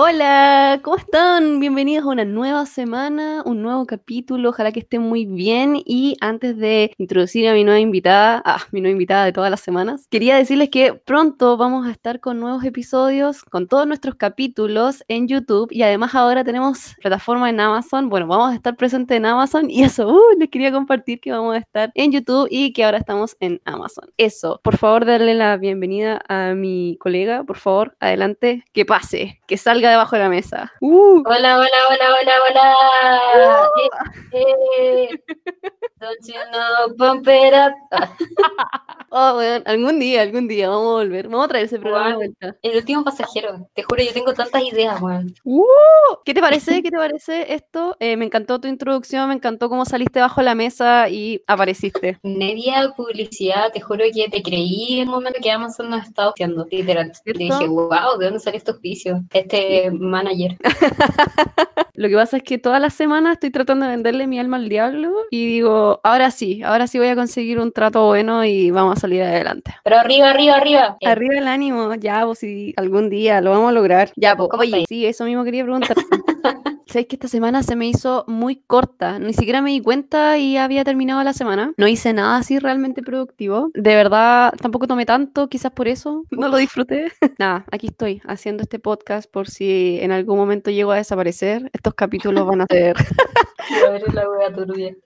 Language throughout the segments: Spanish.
Hola, ¿cómo están? Bienvenidos a una nueva semana, un nuevo capítulo. Ojalá que estén muy bien. Y antes de introducir a mi nueva invitada, ah, mi nueva invitada de todas las semanas, quería decirles que pronto vamos a estar con nuevos episodios, con todos nuestros capítulos en YouTube. Y además ahora tenemos plataforma en Amazon. Bueno, vamos a estar presentes en Amazon. Y eso, uh, les quería compartir que vamos a estar en YouTube y que ahora estamos en Amazon. Eso, por favor, darle la bienvenida a mi colega. Por favor, adelante, que pase, que salga debajo de la mesa. Uh. Hola, hola, hola, hola, hola. Uh. Eh, eh. Don't you know, pump it up. oh, bueno, algún día, algún día vamos a volver. Vamos a traer ese programa de vuelta. El último pasajero. Te juro, yo tengo tantas ideas, weón. Uh. ¿Qué te parece? ¿Qué te parece esto? Eh, me encantó tu introducción, me encantó cómo saliste bajo la mesa y apareciste. Media publicidad, te juro que te creí en el momento que Amazon nos estaba haciendo, literal. dije, wow, ¿de dónde sale este auspicio? Este manager. Lo que pasa es que toda la semana estoy tratando de venderle mi alma al diablo y digo, ahora sí, ahora sí voy a conseguir un trato bueno y vamos a salir adelante. Pero arriba, arriba, arriba. Arriba el ánimo, ya, pues si algún día lo vamos a lograr. Ya, pues, oye, sí, eso mismo quería preguntar. Sabéis que esta semana se me hizo muy corta. Ni siquiera me di cuenta y había terminado la semana. No hice nada así realmente productivo. De verdad, tampoco tomé tanto, quizás por eso no lo disfruté. nada, aquí estoy haciendo este podcast por si en algún momento llego a desaparecer. Estos capítulos van a ser. a ver la wea turbia.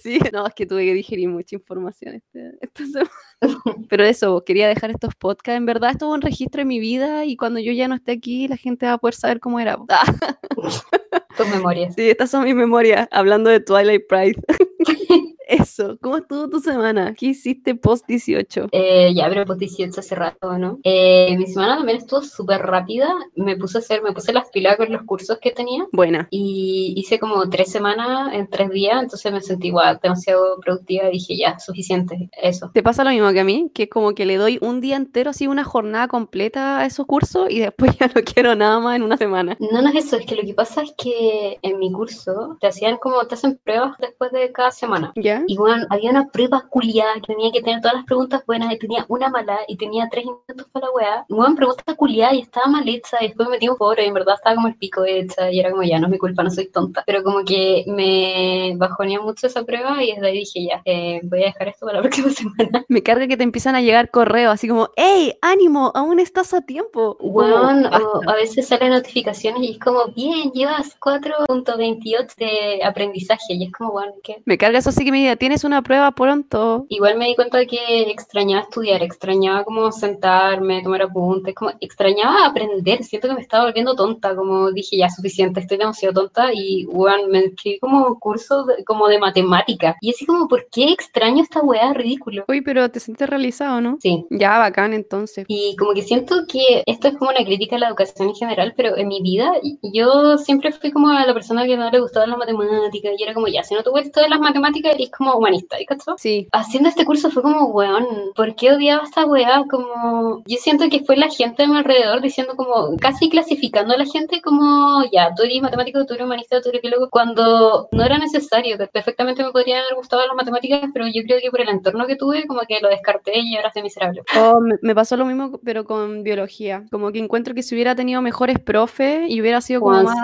Sí, no, es que tuve que digerir mucha información este, esta semana. Pero eso, quería dejar estos podcasts. En verdad, esto es un registro de mi vida y cuando yo ya no esté aquí, la gente va a poder saber cómo era. Tus memorias. Sí, estas son mis memorias, hablando de Twilight Pride. Eso, ¿cómo estuvo tu semana? ¿Qué hiciste post 18? Eh, ya, pero post 18 hace rato, ¿no? Eh, mi semana también estuvo súper rápida. Me puse a hacer, me puse las pilas con los cursos que tenía. Buena. Y hice como tres semanas en tres días, entonces me sentí igual demasiado productiva dije, ya, suficiente, eso. ¿Te pasa lo mismo que a mí? Que es como que le doy un día entero, así una jornada completa a esos cursos y después ya no quiero nada más en una semana. No, no es eso, es que lo que pasa es que en mi curso te hacían como, te hacen pruebas después de cada semana. ¿Ya? Y bueno, había una prueba culiada que tenía que tener todas las preguntas buenas y tenía una mala y tenía tres intentos para la weá. Y bueno, pregunta culiada y estaba mal hecha y después me metí un pobre y en verdad estaba como el pico hecha y era como ya, no es mi culpa, no soy tonta. Pero como que me bajonía mucho esa prueba y desde ahí dije ya, eh, voy a dejar esto para la próxima semana. Me carga que te empiezan a llegar correos así como, hey, ánimo, aún estás a tiempo. Bueno, a veces salen notificaciones y es como, bien, llevas 4.28 de aprendizaje y es como, bueno, ¿qué? Me carga eso sí que me tienes una prueba pronto. Igual me di cuenta de que extrañaba estudiar, extrañaba como sentarme, tomar apuntes, como extrañaba aprender, siento que me estaba volviendo tonta, como dije, ya suficiente, estoy demasiado tonta y bueno, me escribí como curso como de matemática y así como, ¿por qué extraño esta weá? Ridículo. Uy, pero te sientes realizado, ¿no? Sí. Ya, bacán entonces. Y como que siento que esto es como una crítica a la educación en general, pero en mi vida yo siempre fui como la persona que no le gustaba las matemáticas y era como, ya, si no te gusta las matemáticas, es como humanista, ¿cachai? Sí. Haciendo este curso fue como, weón, ¿por qué odiaba esta weá? Como, yo siento que fue la gente a mi alrededor diciendo como, casi clasificando a la gente como, ya, tú eres matemático, tú eres humanista, tú eres biólogo, cuando no era necesario, que perfectamente me podrían haber gustado las matemáticas, pero yo creo que por el entorno que tuve, como que lo descarté y ahora soy miserable. Oh, me, pasó lo mismo, pero con biología, como que encuentro que si hubiera tenido mejores profes y hubiera sido como más,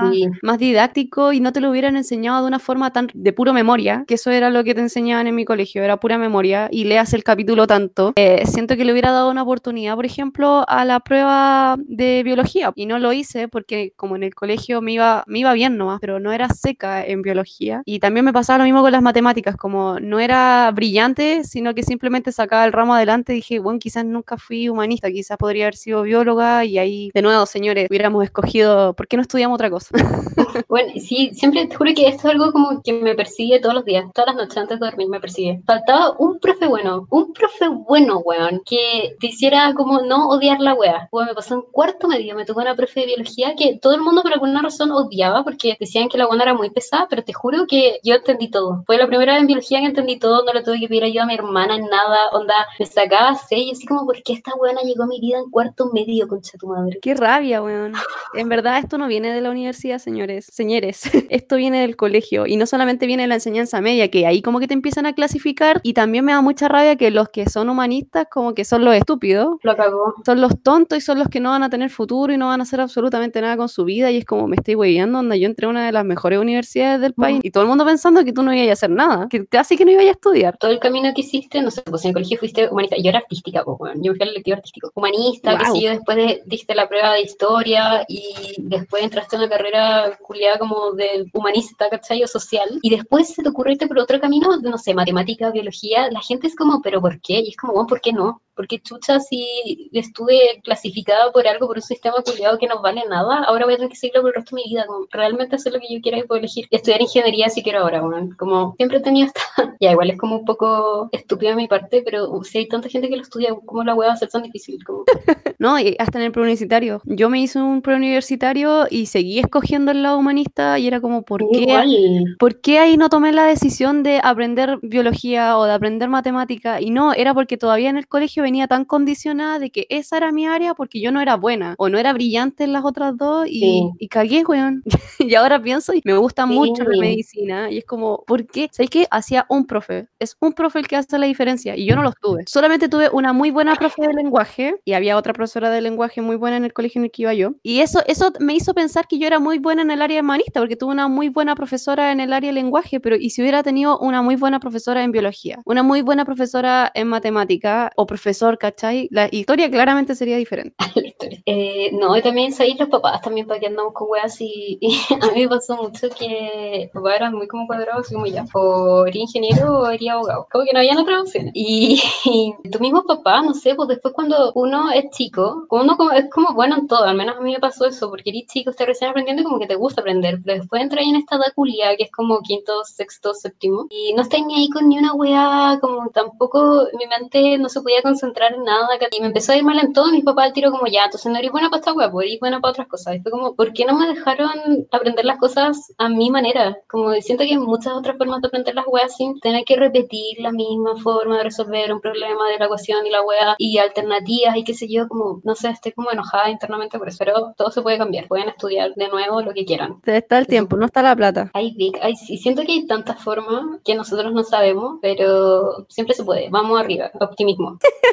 más didáctico y no te lo hubieran enseñado de una forma tan de puro memoria, que eso era lo que te enseñaban en mi colegio, era pura memoria, y leas el capítulo tanto, eh, siento que le hubiera dado una oportunidad, por ejemplo, a la prueba de biología, y no lo hice porque como en el colegio me iba, me iba bien nomás, pero no era seca en biología, y también me pasaba lo mismo con las matemáticas, como no era brillante, sino que simplemente sacaba el ramo adelante, y dije, bueno, quizás nunca fui humanista, quizás podría haber sido bióloga, y ahí, de nuevo, señores, hubiéramos escogido, ¿por qué no estudiamos otra cosa? bueno, sí, siempre te juro que esto es algo como que me persigue todos los días, todas las noches antes de dormir me persigue. Faltaba un profe bueno, un profe bueno, weón, que te hiciera como no odiar la wea. Weón, me pasó en cuarto medio, me tocó una profe de biología que todo el mundo por alguna razón odiaba porque decían que la buena era muy pesada, pero te juro que yo entendí todo. Fue la primera vez en biología que entendí todo, no le tuve que pedir ayuda a mi hermana en nada, onda, me sacaba seis, así como, ¿por qué esta buena llegó a mi vida en cuarto medio, concha tu madre? Qué rabia, weón. En verdad esto no viene de la universidad, señores señores, señores, esto viene del colegio y no solamente viene de la enseñanza media, que ahí como que te empiezan a clasificar y también me da mucha rabia que los que son humanistas como que son los estúpidos, Lo cagó. son los tontos y son los que no van a tener futuro y no van a hacer absolutamente nada con su vida y es como me estoy hueviando, donde yo entré a una de las mejores universidades del país y todo el mundo pensando que tú no ibas a hacer nada, que casi que no ibas a estudiar. Todo el camino que hiciste, no sé, pues en el colegio fuiste humanista, yo era artística, pues, bueno, yo me fui al lectivo artístico, humanista, que Guau. sí, yo después de- diste la prueba de historia y después entraste en una carrera culiada como de humanista, ¿cachai? O social, y después se te ocurre irte por otro camino, no sé, matemática, biología, la gente es como, ¿pero por qué? Y es como, bueno, ¿por qué no? Porque chucha, si estuve clasificada por algo, por un sistema culiado que no vale nada, ahora voy a tener que seguirlo por el resto de mi vida, como realmente hacer lo que yo quiera y puedo elegir estudiar ingeniería si quiero ahora, bueno, como siempre he tenido esta, ya igual es como un poco estúpido de mi parte, pero uh, si hay tanta gente que lo estudia, ¿cómo la voy a hacer tan difícil? Como, No, y hasta en el preuniversitario. Yo me hice un preuniversitario y seguí escogiendo el lado humanista y era como, ¿por qué? igual, ¿Por qué ahí no tomé la decisión de aprender biología o de aprender matemática? Y no, era porque todavía en el colegio venía tan condicionada de que esa era mi área porque yo no era buena o no era brillante en las otras dos y, Sí. y cagué, weón. y ahora pienso y me gusta mucho la Sí. medicina y es como, ¿por qué? ¿Sabes qué? Hacía un profe. Es un profe el que hace la diferencia y yo no los tuve. Solamente tuve una muy buena profe de lenguaje y había otra profesora de lenguaje muy buena en el colegio en el que iba yo. Y eso, eso me hizo pensar que yo era muy buena en el área humanista porque tuve una muy buena profesora en el área de lenguaje, pero ¿y si hubiera tenido una muy buena profesora en biología? Una muy buena profesora en matemática o profesor, ¿cachai? La historia claramente sería diferente. Eh, no, y también sabéis los papás también para que andamos con weas y, y a mí me pasó mucho que los papás eran muy como cuadrados, así como ya, o eres ingeniero o eres abogado, como que no había otra opción. Y, y tu mismo papá, no sé, pues después cuando uno es chico, uno como, es como bueno en todo, al menos a mí me pasó eso, porque eres chico, estás recién aprendiendo y como que te gusta aprender, pero después entras en esta edad culia, que es como quinto, sexto, séptimo, y no estás ni ahí con ni una wea, como tampoco mi mente no se podía concentrar en nada, y me empezó a ir mal en todo, mis papás al tiro como ya, entonces no eres buena para esta wea, pues eres buena para otras cosas, y fue como, ¿por qué no me dejaron aprender las cosas a mi manera? Como siento que hay muchas otras formas de aprender las weas sin tener que repetir la misma forma de resolver un problema de la ecuación y la wea, y alternativas, y qué sé yo, como, no sé, estoy como enojada internamente por eso, pero todo se puede cambiar, pueden estudiar de nuevo lo que quieran. Está el tiempo, no está la plata. Ay, Vic, ay, sí, siento que hay tantas formas que nosotros no sabemos, pero siempre se puede. Vamos arriba, optimismo.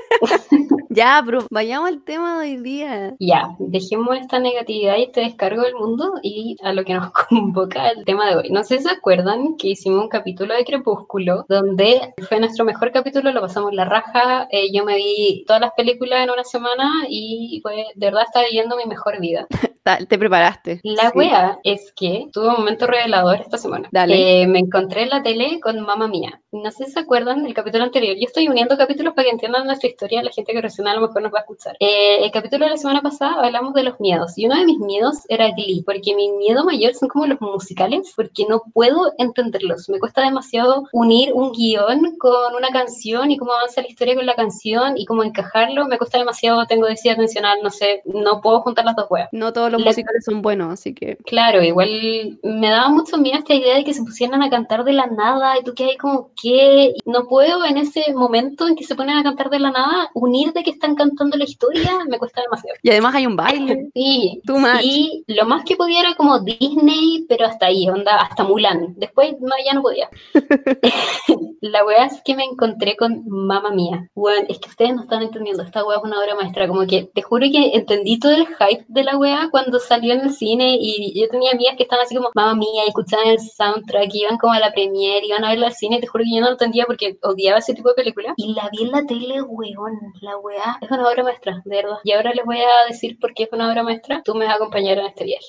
Ya, bro, vayamos al tema de hoy día. Ya, dejemos esta negatividad y este descargo del mundo y a lo que nos convoca el tema de hoy. No sé si se acuerdan que hicimos un capítulo de Crepúsculo, donde fue nuestro mejor capítulo, lo pasamos la raja, eh, yo me vi todas las películas en una semana y fue, de verdad estaba viviendo mi mejor vida. Te preparaste. La Sí. wea es que tuve un momento revelador esta semana. Dale. Eh, me encontré en la tele con Mamá Mía. No sé si se acuerdan del capítulo anterior. Yo estoy uniendo capítulos para que entiendan nuestra historia. La gente que recién a lo mejor nos va a escuchar. Eh, el capítulo de la semana pasada hablamos de los miedos. Y uno de mis miedos era Glee. Porque mi miedo mayor son como los musicales. Porque no puedo entenderlos. Me cuesta demasiado unir un guion con una canción y cómo avanza la historia con la canción y cómo encajarlo. Me cuesta demasiado. Tengo déficit atencional. No sé. No puedo juntar las dos weas. No todos los La- musicales son buenos, así que Claro, igual me daba mucho miedo esta idea de que se pusieran a cantar de la nada y tú que hay como que no puedo en ese momento en que se ponen a cantar de la nada unir de que están cantando la historia, me cuesta demasiado. Y además hay un baile. Sí, Too much. y lo más que podía era como Disney, pero hasta ahí, onda, hasta Mulan. Después no, ya no podía. la wea es que me encontré con Mamma Mía. Weón, es que ustedes no están entendiendo, esta wea es una obra maestra. Como que te juro que entendí todo el hype de la wea cuando salió en el cine y yo tenía amigas que estaban así como Mamma Mía y escuchaban el soundtrack, iban como a la premiere, iban a verla al cine. Te juro que yo no lo entendía porque odiaba ese tipo de película. Y la vi en la tele, weón. La wea es una obra maestra, de verdad. Y ahora les voy a decir por qué es una obra maestra. Tú me vas a acompañar en este viaje.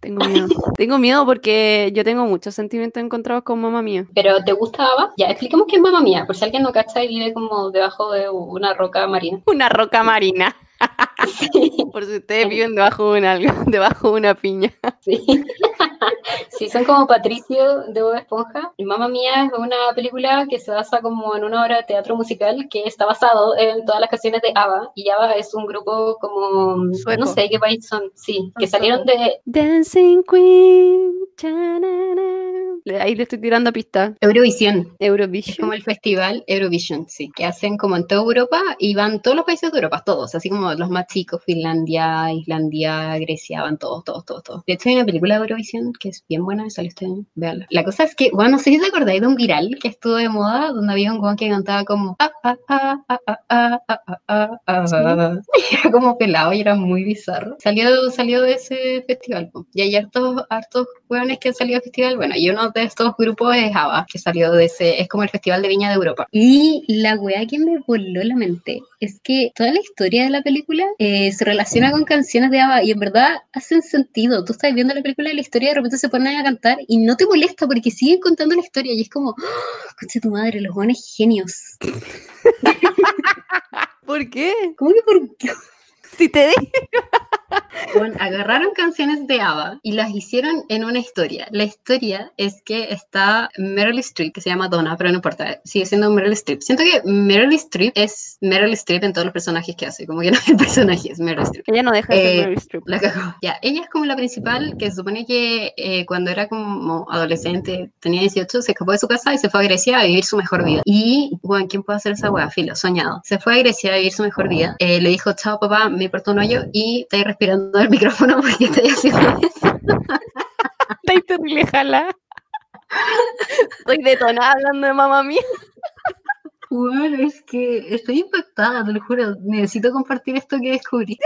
Tengo miedo. tengo miedo porque yo tengo muchos sentimientos encontrados con mamá mía. ¿Pero te gusta Ava? Ya, expliquemos qué es Mamma Mía, por si alguien no cacha y vive como debajo de una roca marina. Una roca marina. Por si ustedes viven debajo de, una, debajo de una piña. Sí. Sí, son como Patricio de Bob Esponja. Mamma Mía es una película que se basa como en una obra de teatro musical que está basado en todas las canciones de ABBA. Y ABBA es un grupo como, no sé qué país son, sí, que salieron de... Dancing Queen ahí le estoy tirando pista. Eurovisión. Eurovision. Como el festival Eurovision, sí, que hacen como en toda Europa y van todos los países de Europa, todos, así como los más chicos, Finlandia, Islandia, Grecia, van todos, todos, todos, todos. De hecho, hay una película de Eurovisión que es bien buena, salió este. La cosa es que, bueno, no sé si te acordáis de un viral que estuvo de moda, donde había un guan que cantaba como... Era como pelado y era muy bizarro. Salió, salió de ese festival, y hay hartos, hartos hueones que han salido del festival, bueno, y uno de estos grupos es ABBA, que salió de ese, es como el Festival de Viña de Europa. Y la wea que me voló la mente es que toda la historia de la película eh, se relaciona con canciones de ABBA y en verdad hacen sentido. Tú estás viendo la película y la historia de repente se ponen a cantar y no te molesta porque siguen contando la historia y es como, oh, tu madre, los buenos genios. ¿Por qué? ¿Cómo que por qué? Si te digo. Bueno, agarraron canciones de ABBA y las hicieron en una historia. La historia es que está Meryl Streep, que se llama Donna, pero no importa, sigue siendo Meryl Streep. Siento que Meryl Streep es Meryl Streep en todos los personajes que hace, como que no es el personaje, es Meryl Streep. Ella no deja de ser eh, Meryl Streep. La cagó. Ya, ella es como la principal, que se supone que eh, cuando era como adolescente, tenía 18, se escapó de su casa y se fue a Grecia a vivir su mejor vida. Y, bueno, ¿quién puede hacer esa wea? Filo, soñado. Se fue a Grecia a vivir su mejor vida. Eh, le dijo, chao papá, me importa un hoyo y estoy respirando el micrófono porque estoy haciendo eso. Estoy terrible, jala. Estoy detonada hablando de mamá mía. Bueno, es que estoy impactada, te lo juro. Necesito compartir esto que descubrí.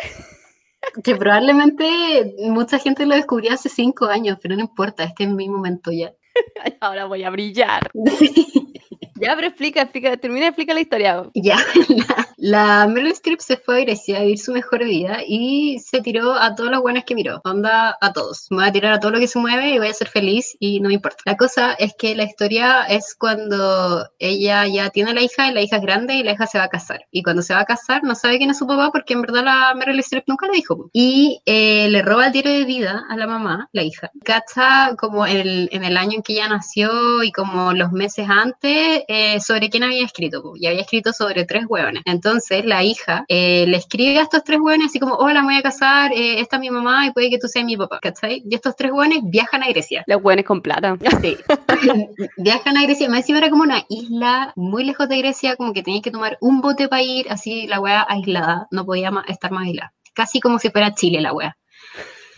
Que probablemente mucha gente lo descubrió hace cinco años, pero no importa, este es mi momento ya. Ahora voy a brillar. Ya, pero explica, explica, termina de explicar la historia. Ya, la, Meryl Streep se fue a Grecia a vivir su mejor vida y se tiró a todos los buenos que miró. Onda a todos. Me voy a tirar a todo lo que se mueve y voy a ser feliz y no me importa. La cosa es que la historia es cuando ella ya tiene la hija y la hija es grande y la hija se va a casar. Y cuando se va a casar no sabe quién es su papá porque en verdad la Meryl Streep nunca le dijo. Y eh, le roba el diario de vida a la mamá, la hija. Cacha como el, en el año en que ella nació y como los meses antes eh, sobre quién había escrito, y había escrito sobre tres hueones. Entonces la hija eh, le escribe a estos tres hueones así como, hola, me voy a casar, eh, esta es mi mamá y puede que tú seas mi papá, ¿cachai? Y estos tres hueones viajan a Grecia. Los hueones con plata. Sí. viajan a Grecia, más encima era como una isla muy lejos de Grecia, como que tenías que tomar un bote para ir, así la hueá aislada, no podía estar más aislada. Casi como si fuera Chile la hueá.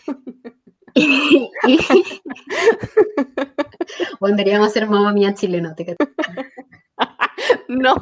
Volveríamos a ser mamá mía chileno, te No.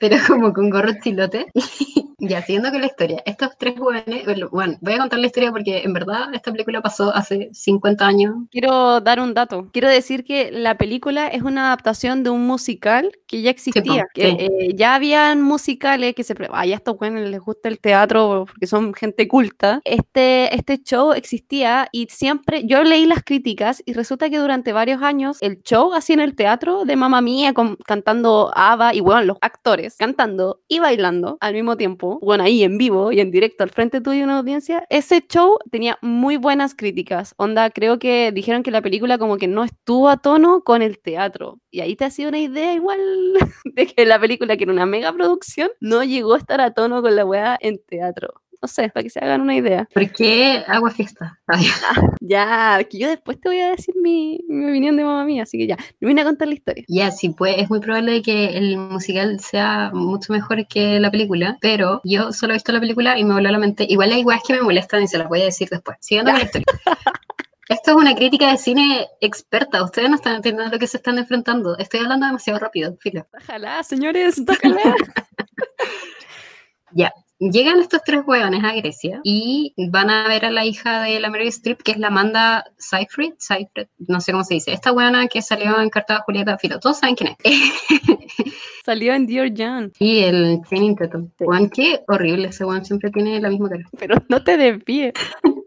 Pero como con gorro chilote. Ya, siguiendo con la historia, estos tres jóvenes, bueno, voy a contar la historia porque en verdad esta película pasó hace 50 años. Quiero dar un dato. Quiero decir que la película es una adaptación de un musical que ya existía. que, eh, ya habían musicales que se... Ay, a estos jóvenes les gusta el teatro porque son gente culta. Este, este show existía y siempre... Yo leí las críticas y resulta que durante varios años el show así en el teatro de Mamma Mía cantando ABBA y bueno, los actores cantando y bailando al mismo tiempo bueno, ahí en vivo y en directo al frente tuyo de una audiencia, ese show tenía muy buenas críticas. Onda, creo que dijeron que la película como que no estuvo a tono con el teatro. Y ahí te ha sido una idea igual de que la película, que era una mega producción, no llegó a estar a tono con la weá en teatro. No sé, para que se hagan una idea. ¿Por qué agua fiesta? ya, que yo después te voy a decir mi, mi opinión de mamá mía, así que ya, me vine a contar la historia. Ya, sí, pues es muy probable que el musical sea mucho mejor que la película, pero yo solo he visto la película y me voló la mente. Igual hay igual que me molestan y se las voy a decir después. Siguiendo con la historia. Esto es una crítica de cine experta. Ustedes no están entendiendo lo que se están enfrentando. Estoy hablando demasiado rápido, filo. Ojalá, señores, ojalá. ya, Llegan estos tres hueones a Grecia y van a ver a la hija de la Mary Streep, que es la Amanda Seyfried, Seyfried, no sé cómo se dice, esta hueona que salió en Carta de Julieta Filo, todos saben quién es. Salió en Dear John. Sí, el Channing Tatum. Juan, qué horrible, ese Juan siempre tiene la misma cara. Pero no te desvíes.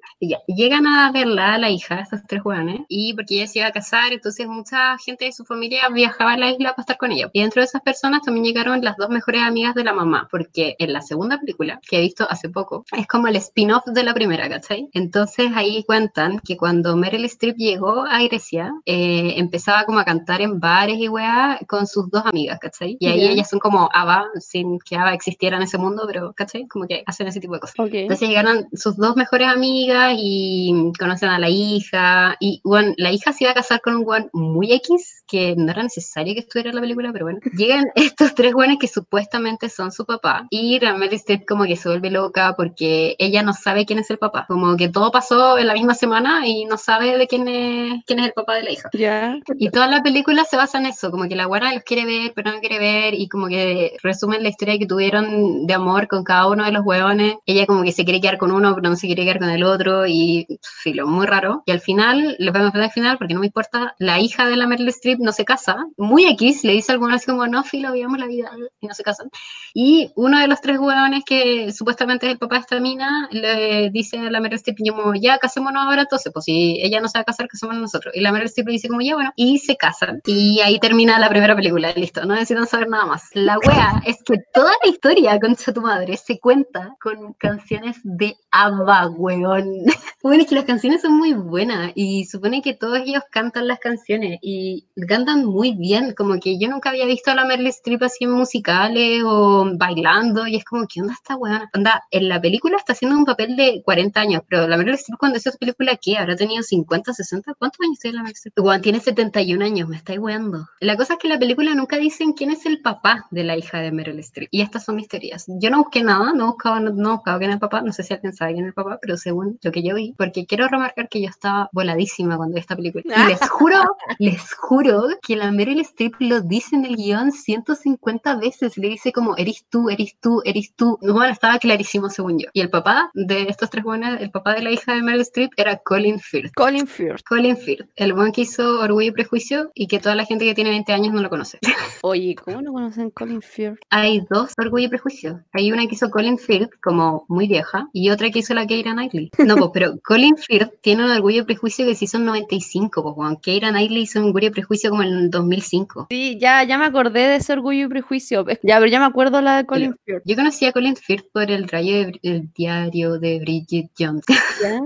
llegan a verla, la hija, estos tres jóvenes, y porque ella se iba a casar, entonces mucha gente de su familia viajaba a la isla para estar con ella. Y dentro de esas personas también llegaron las dos mejores amigas de la mamá, porque en la segunda película, que he visto hace poco, es como el spin-off de la primera, ¿cachai? Entonces ahí cuentan que cuando Meryl Streep llegó a Grecia, eh, empezaba como a cantar en bares y weá con sus dos amigas, ¿cachai? Y ahí ellas son como Ava, sin que Ava existiera en ese mundo, pero, ¿cachai? Como que hacen ese tipo de cosas. Entonces llegaron sus dos mejores amigas y conocen a la hija, y bueno, la hija se iba a casar con un guan muy X, que no era necesario que estuviera en la película, pero bueno. Llegan estos tres guanes que supuestamente son su papá, y realmente Streep como que se vuelve loca porque ella no sabe quién es el papá, como que todo pasó en la misma semana y no sabe de quién es, quién es el papá de la hija. Ya. Y toda la película se basa en eso, como que la guana los quiere ver, pero no quiere ver, y como que resumen la historia que tuvieron de amor con cada uno de los huevones. Ella como que se quiere quedar con uno, pero no se quiere quedar con el otro, y filo, muy raro. Y al final, lo vemos al final, porque no me importa, la hija de la Meryl Streep no se casa, muy X, le dice a alguno así como, no, filo, vivamos la vida, y no se casan. Y uno de los tres huevones que supuestamente es el papá de esta mina, le dice a la Meryl Streep, como, ya, casémonos ahora, entonces, pues si ella no se va a casar, casémonos nosotros. Y la Meryl Streep le dice como, ya, bueno, y se casan. Y ahí termina la primera película, listo, no necesitan saber nada más. La wea es que toda la historia, concha tu madre, se cuenta con canciones de ABBA, weón. bueno, es que las canciones son muy buenas y supone que todos ellos cantan las canciones y cantan muy bien, como que yo nunca había visto a la Meryl Streep así en musicales o bailando y es como, ¿qué onda esta weón? Onda, en la película está haciendo un papel de 40 años, pero la Meryl Streep cuando hizo esa película, ¿qué? ¿Habrá tenido 50, 60? ¿Cuántos años tiene la Meryl Streep? Weón, tiene 71 años, me estáis weando. La cosa es que en la película nunca dicen quién es el papá de la hija de Meryl Streep. Y estas son mis teorías. Yo no busqué nada, no buscaba, no, no buscaba quién es el papá, no sé si alguien sabe quién es el papá, pero según lo que yo vi, porque quiero remarcar que yo estaba voladísima cuando vi esta película. Y les juro, les juro que la Meryl Streep lo dice en el guion 150 veces. Le dice como, eres tú, eres tú, eres tú. Bueno, estaba clarísimo según yo. Y el papá de estos tres buenos, el papá de la hija de Meryl Streep era Colin Firth. Colin Firth. Colin Firth, el buen que hizo Orgullo y Prejuicio y que toda la gente que tiene 20 años no lo conoce. Oye, ¿cómo no conocen Colin Firth? Hay dos Orgullo y Prejuicio. Hay una que hizo Colin Firth, como muy vieja, y otra que hizo la Keira Knightley. No, pues, pero Colin Firth tiene un Orgullo y Prejuicio que se hizo en 95, pues, Juan. Keira Knightley hizo un Orgullo y Prejuicio como en 2005. Sí, ya, ya me acordé de ese Orgullo y Prejuicio. Ya, pero ya me acuerdo la de Colin Firth. Yo conocí a Colin Firth por el rayo del diario de Bridget Jones. ¿Ya?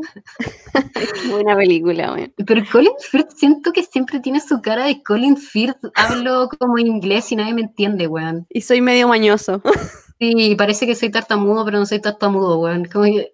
Buena película, güey. Pero Colin Firth siento que siempre tiene su cara de Colin Firth. Hablo como inglés y nadie me entiende, weón. Y soy medio mañoso. Sí, parece que soy tartamudo, pero no soy tartamudo, weón. Que,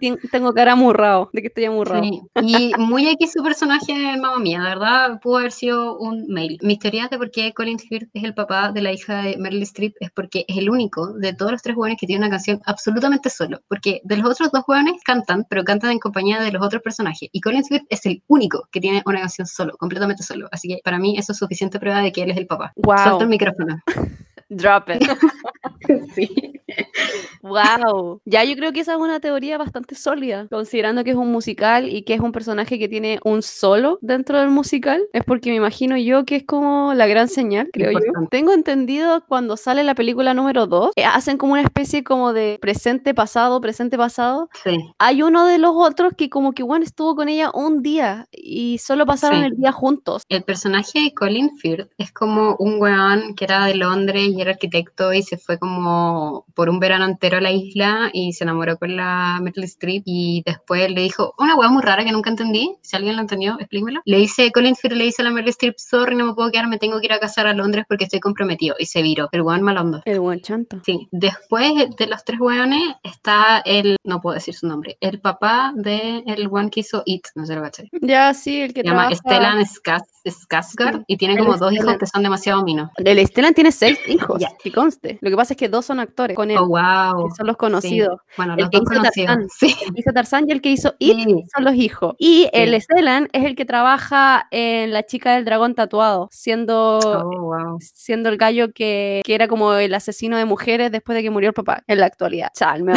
y tengo cara amurrado, de que estoy amurrado. Sí. Y muy aquí su personaje en Mamma Mía, la verdad, pudo haber sido un mail. Mis teorías de por qué Colin Firth es el papá de la hija de Meryl Streep es porque es el único de todos los tres jóvenes que tiene una canción absolutamente solo. Porque de los otros dos jóvenes cantan, pero cantan en compañía de los otros personajes. Y Colin Firth es el único que tiene una canción solo, completamente solo. Así que para mí eso es suficiente prueba de que él es el papá. Wow. Suelto el micrófono. Drop it. sí. Wow. Ya yo creo que esa es una teoría bastante sólida, considerando que es un musical y que es un personaje que tiene un solo dentro del musical. Es porque me imagino yo que es como la gran señal, creo yo. Tengo entendido cuando sale la película número 2, eh, hacen como una especie como de presente pasado, presente pasado. Sí. Hay uno de los otros que como que bueno estuvo con ella un día y solo pasaron Sí. el día juntos. El personaje de Colin Firth es como un weón que era de Londres y era arquitecto y se fue como por un verano entero a la isla y se enamoró con la Meryl Streep y después le dijo una weá muy rara que nunca entendí, si alguien lo entendió, explíquemelo. Le dice, Colin Firth le dice a la Meryl Streep, sorry, no me puedo quedar, me tengo que ir a casar a Londres porque estoy comprometido y se viró, el weón malondo. El buen chanta. Sí, después de los tres weones está el, no puedo decir su nombre, el papá de el one que hizo It, no sé lo caché. Ya, sí, el que Se llama trabaja- Stellan Skars- Skarsgård y tiene El como dos hijos que son demasiado minos. El Stellan tiene seis hijos, Ya. que conste. Lo que pasa es que dos son actores con él, Oh, wow. que son los conocidos. Bueno, El los que dos hizo conocidos. Tarzán. Sí. El que hizo Tarzán y el que hizo It Sí. son los hijos. Y el Sí. Stellan es el que trabaja en La chica del dragón tatuado, siendo, Oh, wow. siendo el gallo que, que era como el asesino de mujeres después de que murió el papá en la actualidad. Chal, me.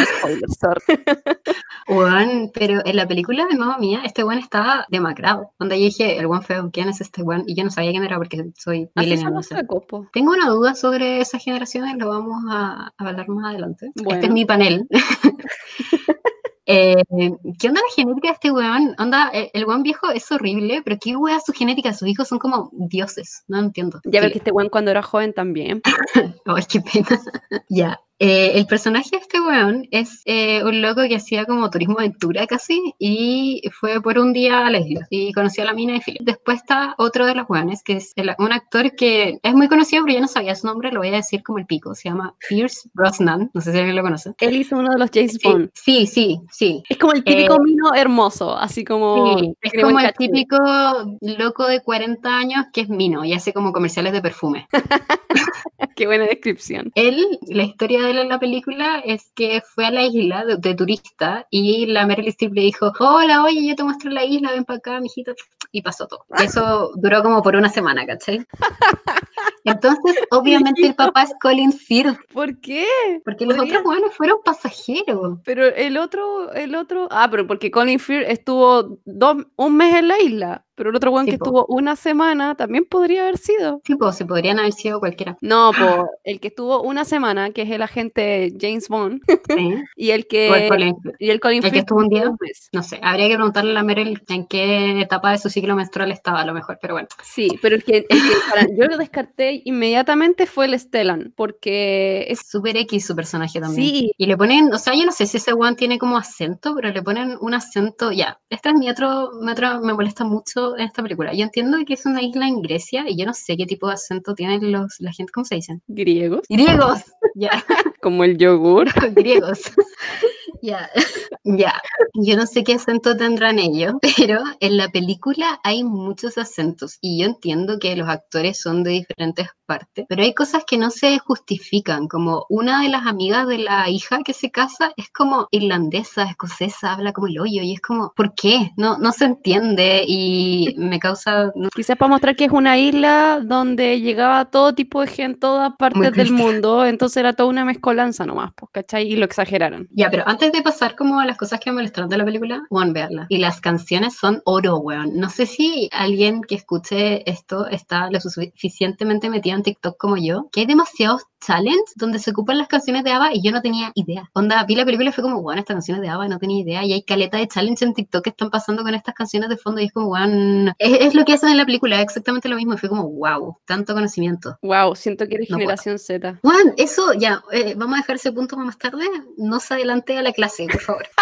Weón, pero en la película de Mamma Mía, este weón estaba demacrado. Donde yo dije, el weón feo, ¿quién es este weón? Y yo no sabía quién era porque soy son no sé. Tengo una duda sobre esas generaciones, lo vamos a, a hablar más adelante. Este es mi panel. Eh, ¿Qué onda la genética de este weón? Onda, eh, el weón viejo es horrible, pero ¿qué weón su genética? Sus hijos son como dioses, no entiendo. Ya ver que este weón cuando era joven también. Ay, qué pena. ya. Eh, el personaje de este weón es eh, un loco que hacía como turismo aventura casi y fue por un día a la isla y conoció a la mina de Philip. Después está otro de los weones que es un actor que es muy conocido pero yo no sabía su nombre, lo voy a decir como el pico. Se llama Pierce Brosnan, no sé si alguien lo conoce. Él hizo uno de los James Bond. Sí, sí, sí. Es como el típico eh, mino hermoso, así como... Sí, es como el típico loco de 40 años que es mino y hace como comerciales de perfume. Qué buena descripción. Él, la historia de en la película es que fue a la isla de, turista y la Meryl Streep le dijo, hola, oye, yo te muestro la isla, ven para acá, mijito, y pasó todo. Eso duró como por una semana, ¿cachai? Entonces, obviamente el papá es Colin Firth. ¿Por qué? Porque los otros buenos fueron pasajeros. Pero el otro, el otro, ah, pero porque Colin Firth estuvo dos, un mes en la isla. Pero el otro weón que estuvo una semana también podría haber sido. Sí, pues, se podrían haber sido cualquiera. No, pues, el que estuvo una semana, que es el agente James Bond. Sí. y el que. el Colin, y el Colin el que estuvo un día. No sé, habría que preguntarle a Meryl en qué etapa de su ciclo menstrual estaba, a lo mejor, pero bueno. Sí, pero el que, el que yo lo descarté inmediatamente fue el Stellan, porque es. Súper X su personaje también. Sí. Y le ponen, o sea, yo no sé si ese weón tiene como acento, pero le ponen un acento. Ya, este es mi otro, mi otro, me molesta mucho en esta película. Yo entiendo que es una isla en Grecia y yo no sé qué tipo de acento tienen los, la gente, ¿cómo se dicen? Griegos. Griegos, ya. Como el yogur. Griegos. Ya, ya. Yo no sé qué acento tendrán ellos, pero en la película hay muchos acentos y yo entiendo que los actores son de diferentes partes, pero hay cosas que no se justifican, como una de las amigas de la hija que se casa es como irlandesa, escocesa, habla como el hoyo y es como, ¿por qué? No, no se entiende y me causa... Quizás para mostrar que es una isla donde llegaba todo tipo de gente, todas partes del mundo, entonces era toda una mezcolanza nomás, pues, ¿cachai? Y lo exageraron. Ya, pero antes de pasar como a las cosas que me molestaron de la película, weón, verla. Y las canciones son oro, weón. No sé si alguien que escuche esto está lo suficientemente metido en TikTok como yo, que hay demasiados challenges donde se ocupan las canciones de ABBA y yo no tenía idea. Onda, vi la película y fue como, bueno, estas canciones de ABBA no tenía idea. Y hay caleta de challenge en TikTok que están pasando con estas canciones de fondo y es como, bueno, es, lo que hacen en la película, exactamente lo mismo. Y fue como, wow, tanto conocimiento. Wow, siento que eres generación Z. Juan, eso ya, eh, vamos a dejar ese punto para más tarde. No se adelante a la clase, por favor.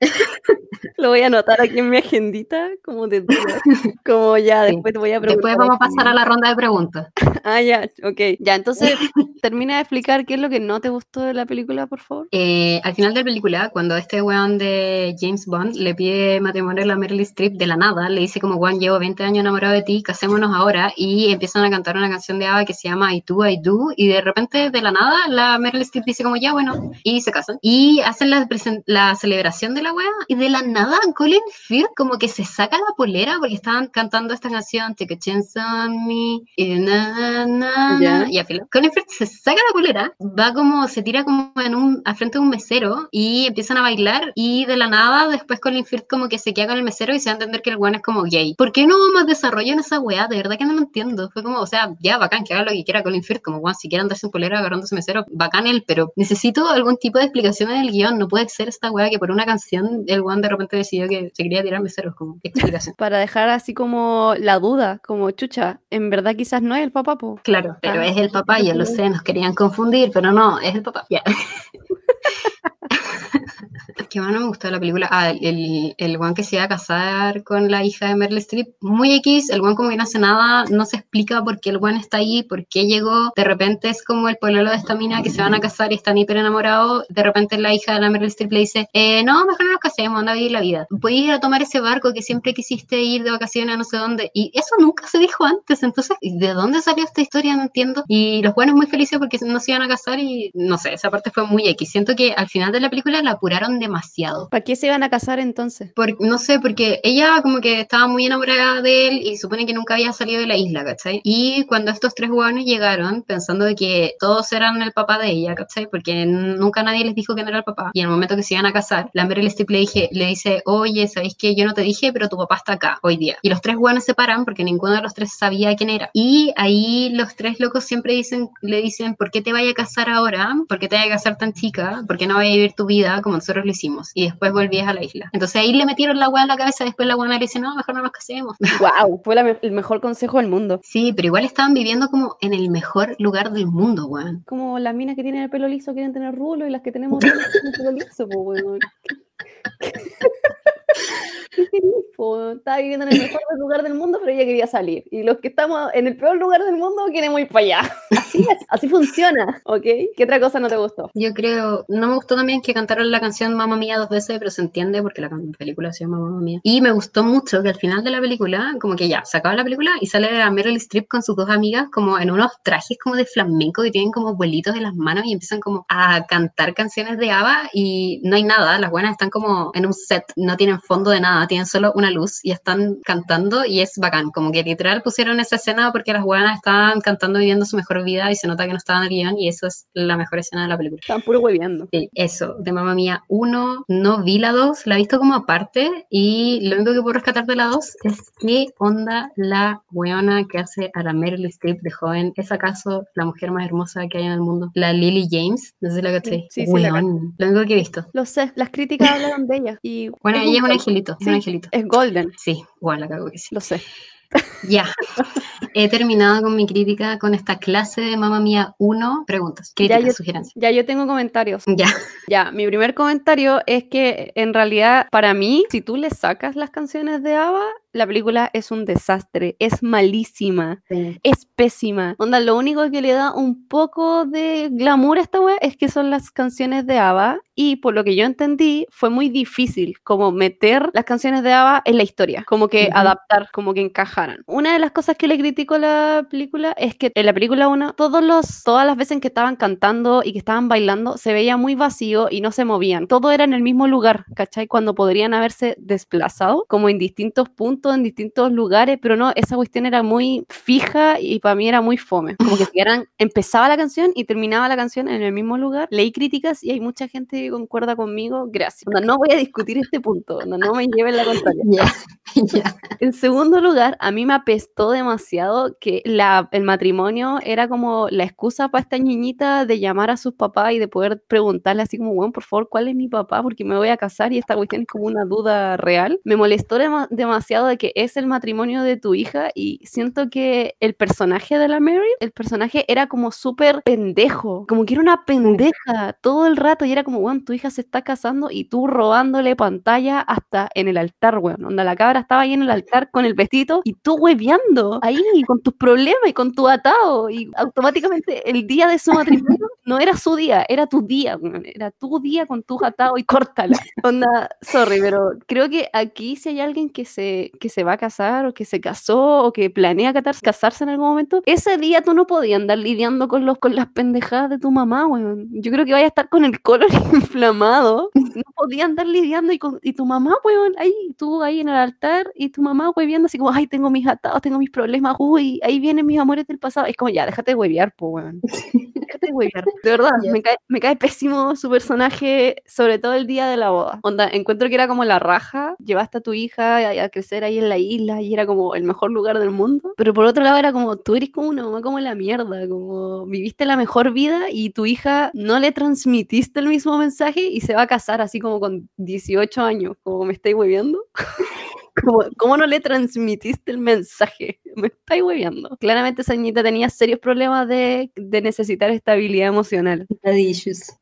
Lo voy a anotar aquí en mi agendita, como de Como ya, después te voy a preguntar. Después vamos a pasar a la ronda de preguntas. ah, ya, ok. Ya, entonces, termina de explicar qué es lo que no te gustó de la película, por favor. Eh, al final de la película, cuando este weón de James Bond le pide matrimonio a la Meryl Streep de la nada, le dice como, weón, llevo 20 años enamorado de ti, casémonos ahora, y empiezan a cantar una canción de Ava que se llama I Do, I Do, y de repente, de la nada, la Meryl Streep dice como, ya, bueno, y se casan. Y hacen la, la celebración de la wea, y de la nada, Colin Firth como que se saca la polera porque estaban cantando esta canción, Take a Chance on Me, y na, na, na, y a Colin Firth se saca la polera, va como, se tira como en un, al frente de un mesero y empiezan a bailar y de la nada después Colin Firth como que se queda con el mesero y se va a entender que el weón es como gay. ¿Por qué no más desarrollo en esa weá? De verdad que no lo entiendo. Fue como, o sea, ya bacán, que haga lo que quiera Colin Firth, como weón, si quiere andarse en polera agarrándose mesero, bacán él, pero necesito algún tipo de explicación en el guion. No puede ser esta weá que por una canción el weón de repente decidió que se quería tirar meseros, como explicación. Para dejar así como la duda, como chucha, en verdad quizás no es el papá, po. Claro, pero ah. es el papá, ya lo sé, nos querían confundir, pero no, es el papá. Ya. que más no me gustó de la película, ah, el, el guan que se iba a casar con la hija de Meryl Streep, muy X, el guan como que no hace nada, no se explica por qué el guan está ahí, por qué llegó, de repente es como el pololo de esta mina que se van a casar y están hiper enamorados, de repente la hija de la Meryl Streep le dice, eh, no, mejor no nos casemos, anda a vivir la vida, puedes ir a tomar ese barco que siempre quisiste ir de vacaciones a no sé dónde, y eso nunca se dijo antes, entonces, ¿de dónde salió esta historia? No entiendo, y los buenos muy felices porque no se iban a casar y no sé, esa parte fue muy X, siento que al final de la película la apuraron demasiado. ¿Para qué se iban a casar entonces? no sé, porque ella como que estaba muy enamorada de él y supone que nunca había salido de la isla, ¿cachai? Y cuando estos tres hueones llegaron, pensando de que todos eran el papá de ella, ¿cachai? Porque nunca nadie les dijo que no era el papá. Y en el momento que se iban a casar, la Meryl Streep le, dije, le dice, oye, ¿sabéis que yo no te dije, pero tu papá está acá hoy día? Y los tres hueones se paran porque ninguno de los tres sabía quién era. Y ahí los tres locos siempre dicen, le dicen, ¿por qué te vaya a casar ahora? ¿Por qué te vaya a casar tan chica? ¿Por qué no vaya a vivir tu vida como nosotros lo hicimos. Y después volvías a la isla. Entonces ahí le metieron la weá en la cabeza, después la weá le dice, no, mejor no nos casemos. Wow, fue el mejor consejo del mundo. Sí, pero igual estaban viviendo como en el mejor lugar del mundo, weón. Como las minas que tienen el pelo liso quieren tener rulo y las que tenemos rulo quieren pelo liso, pues, weón. Estaba viviendo en el mejor lugar del mundo, pero ella quería salir. Y los que estamos en el peor lugar del mundo queremos ir para allá. Así es, así funciona, ¿ok? ¿Qué otra cosa no te gustó? Yo creo, no me gustó también que cantaron la canción Mamma Mía dos veces, pero se entiende porque la película se llama Mamma Mía. Y me gustó mucho que al final de la película, como que ya, se acaba la película y sale a Meryl Streep con sus dos amigas como en unos trajes como de flamenco que tienen como vuelitos en las manos y empiezan como a cantar canciones de ABBA y no hay nada, las buenas están como en un set, no tienen fondo de nada, tienen solo una luz y están cantando y es bacán, como que literal pusieron esa escena porque las buenas estaban cantando viviendo su mejor vida y se nota que no estaban al guion y eso es la mejor escena de la película. Estaban puro hueviando. Sí, eso, de Mamma Mía 1, no vi la 2, la he visto como aparte y lo único que puedo rescatar de la 2 es qué onda la weona que hace a la Meryl Streep de joven, es acaso la mujer más hermosa que hay en el mundo, la Lily James, no sé si la caché. Sí, sí, la lo único que he visto. Lo sé, las críticas hablaron de ella. Y bueno, ella es un angelito, es un angelito. Es golden. Sí, igual la cago que sí. Lo sé. Ya, he terminado con mi crítica con esta clase de Mamá Mía 1. Preguntas, críticas, ya sugerencias. Ya yo tengo comentarios. Ya. Ya, mi primer comentario es que en realidad para mí, si tú le sacas las canciones de ABBA, la película es un desastre, es malísima, es pésima. Onda, lo único que le da un poco de glamour a esta wea es que son las canciones de ABBA y por lo que yo entendí fue muy difícil como meter las canciones de ABBA en la historia, como que adaptar, como que Una de las cosas que le critico a la película es que en la película 1 todos los todas las veces que estaban cantando y que estaban bailando se veía muy vacío y no se movían. Todo era en el mismo lugar, ¿cachai? Cuando podrían haberse desplazado como en distintos puntos en distintos lugares, pero no, esa cuestión era muy fija y para mí era muy fome. Como que empezaba la canción y terminaba la canción en el mismo lugar. Leí críticas y hay mucha gente que concuerda conmigo, gracias. No, voy a discutir este punto, no, no me lleven la contraria. En segundo lugar, a mí me apestó demasiado que la, el matrimonio era como la excusa para esta niñita de llamar a sus papás y de poder preguntarle así como, bueno, por favor, ¿cuál es mi papá? Porque me voy a casar y esta cuestión es como una duda real. Me molestó demasiado de que es el matrimonio de tu hija y siento que el personaje de la Mary, el personaje era como súper pendejo, como que era una pendeja todo el rato y era como, weón, tu hija se está casando y tú robándole pantalla hasta en el altar, weón, donde la cabra estaba ahí en el altar con el vestido y tú hueveando ahí con tus problemas y con tu atado y automáticamente el día de su matrimonio no era su día, era tu día, era tu día con tus atados y córtala. Onda, sorry, pero creo que aquí si hay alguien que se, que se va a casar o que se casó o que planea casarse en algún momento, ese día tú no podías andar lidiando con, los, con las pendejadas de tu mamá, weón. Yo creo que vaya a estar con el color inflamado. No podía andar lidiando y, con, y tu mamá, weón, ahí, tú ahí en el altar y tu mamá, weón, así como, ay, tengo mis atados, tengo mis problemas, uy, ahí vienen mis amores del pasado. Es como, ya, déjate de huevear, po, weón. Déjate de huevear. De verdad, me, cae, me cae pésimo su personaje, sobre todo el día de la boda. Onda, encuentro que era como la raja, llevaste a tu hija a, a crecer ahí en la isla y era como el mejor lugar del mundo. Pero por otro lado era como, tú eres como una mamá como la mierda, como viviste la mejor vida y tu hija no le transmitiste el mismo mensaje y se va a casar así como con 18 años, como me estáis ¿Cómo, no le transmitiste el mensaje? Me estáis hueviando. Claramente esa niñita tenía serios problemas de, de necesitar estabilidad emocional.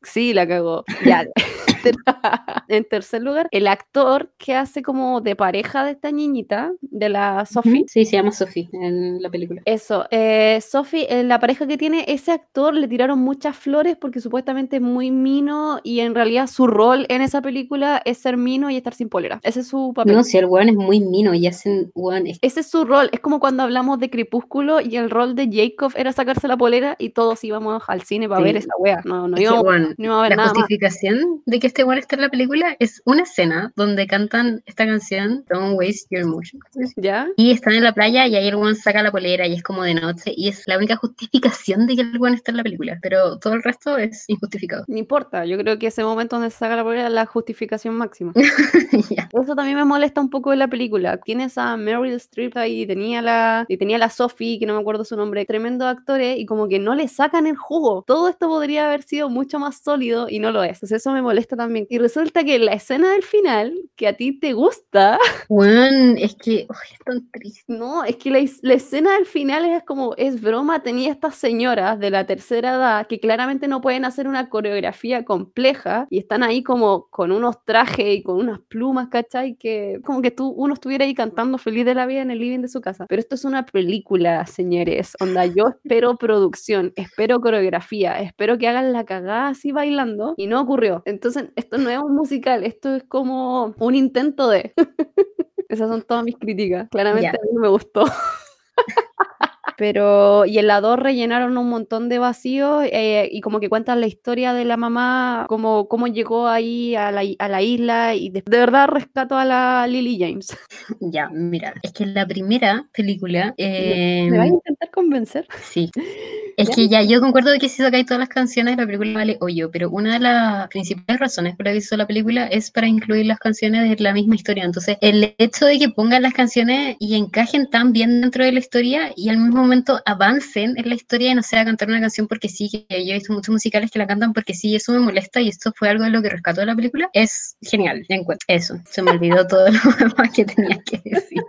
Sí, la cagó. Ya. en tercer lugar, el actor que hace como de pareja de esta niñita, de la Sophie. Sí, se llama Sophie en la película. Eso, eh, Sophie, en la pareja que tiene ese actor le tiraron muchas flores porque supuestamente es muy mino y en realidad su rol en esa película es ser mino y estar sin polera. Ese es su papel. No, si el weón es muy mino y hacen weón. Ese es su rol. Es como cuando hablamos de Crepúsculo y el rol de Jacob era sacarse la polera y todos íbamos al cine para ver esa wea. No, no, íbamos, no a ver la justificación de que este weón está en la película es una escena donde cantan esta canción, Don't Waste Your Emotion. ¿Ya? Y están en la playa y ahí el one saca la polera y es como de noche y es la única justificación de que el one está en la película, pero todo el resto es injustificado. No importa, yo creo que ese momento donde saca la polera es la justificación máxima. Eso también me molesta un poco de la película. Tienes a Meryl Streep ahí, tenía la, y tenía la Sophie, que no me acuerdo su nombre, tremendos actores y como que no le sacan el jugo. Todo esto podría haber sido mucho más sólido y no lo es. Entonces eso me molesta también también. Y resulta que la escena del final, que a ti te gusta. Bueno, es que es tan triste. No, es que la, la, escena del final es como, es broma, tenía estas señoras de la tercera edad que claramente no pueden hacer una coreografía compleja y están ahí como con unos trajes y con unas plumas, ¿cachai? Que como que tú, uno estuviera ahí cantando feliz de la vida en el living de su casa. Pero esto es una película, señores. Onda, yo espero producción, espero coreografía, espero que hagan la cagada así bailando y no ocurrió. Entonces, esto no es un musical, esto es como un intento de... Esas son todas mis críticas. Claramente a mí no me gustó. Pero, y en la 2 rellenaron un montón de vacíos eh, y como que cuentan la historia de la mamá, como cómo llegó ahí a la, a la isla y de, verdad rescato a la Lily James. Ya, mira, es que la primera película... ¿Me vas a intentar convencer? Sí. Es que ya, yo concuerdo que si sacáis todas las canciones, la película vale hoyo, pero una de las principales razones por las que hizo la película es para incluir las canciones de la misma historia. Entonces, el hecho de que pongan las canciones y encajen tan bien dentro de la historia y al mismo momento avancen en la historia y no sea cantar una canción porque sí, que yo he visto muchos musicales que la cantan porque sí, eso me molesta y esto fue algo de lo que rescató la película, es genial, ya encuentro. Eso, se me olvidó todo lo demás que tenía que decir.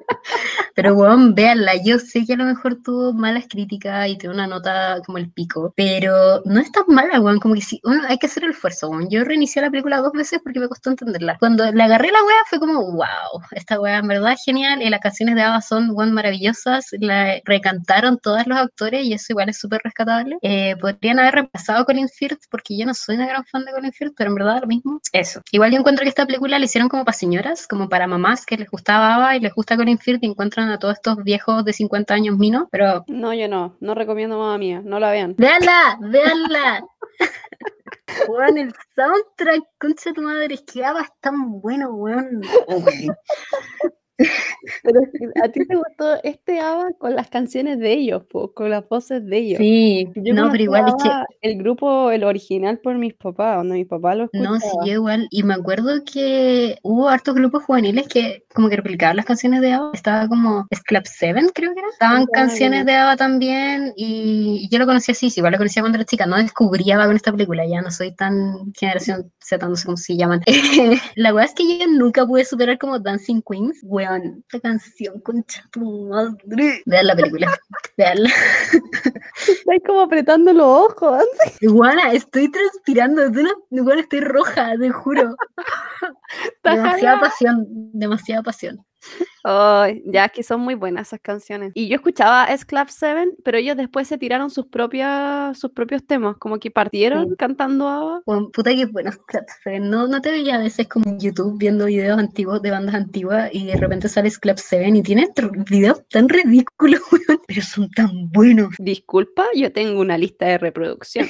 Pero, bueno, véanla, yo sé que a lo mejor tuvo malas críticas y tiene una nota como el pico, pero no es tan mala, weón, como que sí, uno hay que hacer el esfuerzo, weón. Yo reinicié la película dos veces porque me costó entenderla. Cuando le agarré la wea fue como, wow, esta wea en verdad es genial y las canciones de Ava son, weón, maravillosas, la recantaron todos los actores y eso igual es súper rescatable. Eh, podrían haber repasado Colin Firth porque yo no soy una gran fan de Colin Firth, pero en verdad lo mismo, eso. Igual yo encuentro que esta película la hicieron como para señoras, como para mamás que les gustaba Ava y les gusta Colin Firth y encuentran a todos estos viejos de 50 años minos, pero... No, yo no, no recomiendo mamá mía, no la vean. Veanla, veanla. Weón, el soundtrack, concha de tu madre, es que es tan bueno, weón. Pero a ti te gustó este ABBA con las canciones de ellos, con las voces de ellos. Sí, no, pero igual es que... El grupo, el original por mis papás, donde mis papás lo escuchaban. No, sí, yo igual. Y me acuerdo que hubo hartos grupos juveniles que como que replicaban las canciones de ABBA. Estaba como Club 7, creo que era. Estaban canciones de ABBA también y yo lo conocía así, igual lo conocía cuando era chica. No descubría ABBA con esta película, ya no soy tan generación Z, no sé cómo se llaman. la verdad es que yo nunca pude superar como Dancing Queens, esta canción, concha tu madre. Vean la película, veanla. Estoy como apretando los ojos. Iguana, estoy transpirando, igual estoy roja, te juro. demasiada pasión, demasiada pasión. Oh, ya que son muy buenas esas canciones. Y yo escuchaba S Club 7, pero ellos después se tiraron sus, propias, sus propios temas, como que partieron cantando ABBA. Bueno, puta que bueno, Club 7. No, no te veía a veces como en YouTube viendo videos antiguos de bandas antiguas y de repente sales Club 7 y tiene videos tan ridículos, pero son tan buenos. Disculpa, yo tengo una lista de reproducción.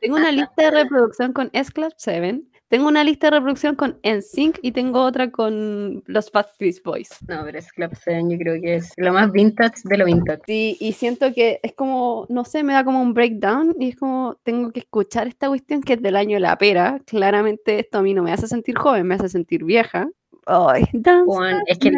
tengo una lista de reproducción con S Club 7 tengo una lista de reproducción con NSYNC y tengo otra con los Fast Boys. No, pero es 7 yo creo que es lo más vintage de lo vintage. Sí, y siento que es como, no sé, me da como un breakdown y es como, tengo que escuchar esta cuestión que es del año de la pera. Claramente esto a mí no me hace sentir joven, me hace sentir vieja. Ay, dance, es que...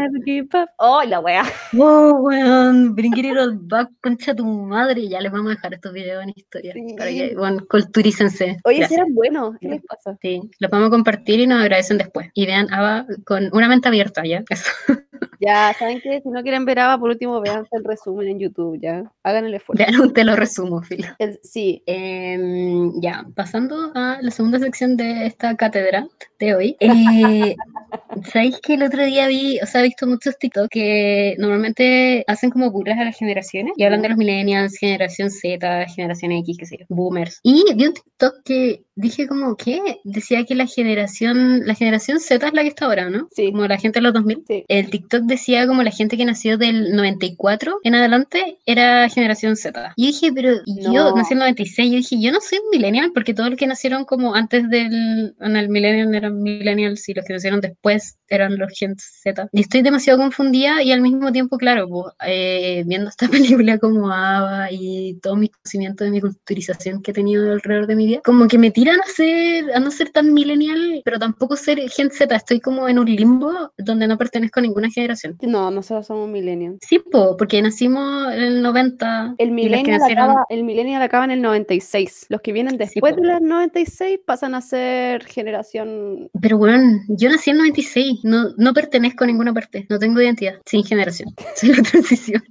¡Ay, la wea! ¡Oh, weón! Bring it all back, concha tu madre. Ya les vamos a dejar estos videos en historia. Para que, bueno, culturícense. Oye, serán buenos. ¿Qué les pasa? Sí, los vamos a compartir y nos agradecen después. Y vean Ava con una mente abierta, ¿ya? Eso. Ya, ¿saben qué? Si no quieren ver Ava, por último, vean el resumen en YouTube, ¿ya? Hagan el esfuerzo. Vean un te lo resumo, Filo. sí. Em, ya, pasando a la segunda sección de esta cátedra de hoy. Eh, ¿Sabéis que el otro día vi, o sea, he visto muchos TikTok que normalmente hacen como burlas a las generaciones y hablan de los millennials, generación Z, generación X, qué sé yo, boomers. Y vi un TikTok que dije como, ¿qué? Decía que la generación, la generación Z es la que está ahora, ¿no? Sí. Como la gente de los 2000. Sí. El TikTok decía como la gente que nació del 94 en adelante era generación Z. Y dije, pero yo nací en el 96, yo dije, yo no soy millennial porque todos los que nacieron como antes del, en el millennial eran millennials y los que nacieron después eran los Gen Z. Y estoy demasiado confundida y al mismo tiempo, claro, pues, eh, viendo esta película como Ava y todo mi conocimiento de mi culturización que he tenido alrededor de mi vida, como que me aspira a no ser, a no ser tan millennial, pero tampoco ser Gen Z. Estoy como en un limbo donde no pertenezco a ninguna generación. No, nosotros somos millennials. Sí, po, porque nacimos en el 90. El millennial, acaba, el millennial acaba en el 96. Los que vienen después de los 96 pasan a ser generación... Pero bueno, yo nací en 96. No, no pertenezco a ninguna parte. No tengo identidad. Sin generación. Soy la transición.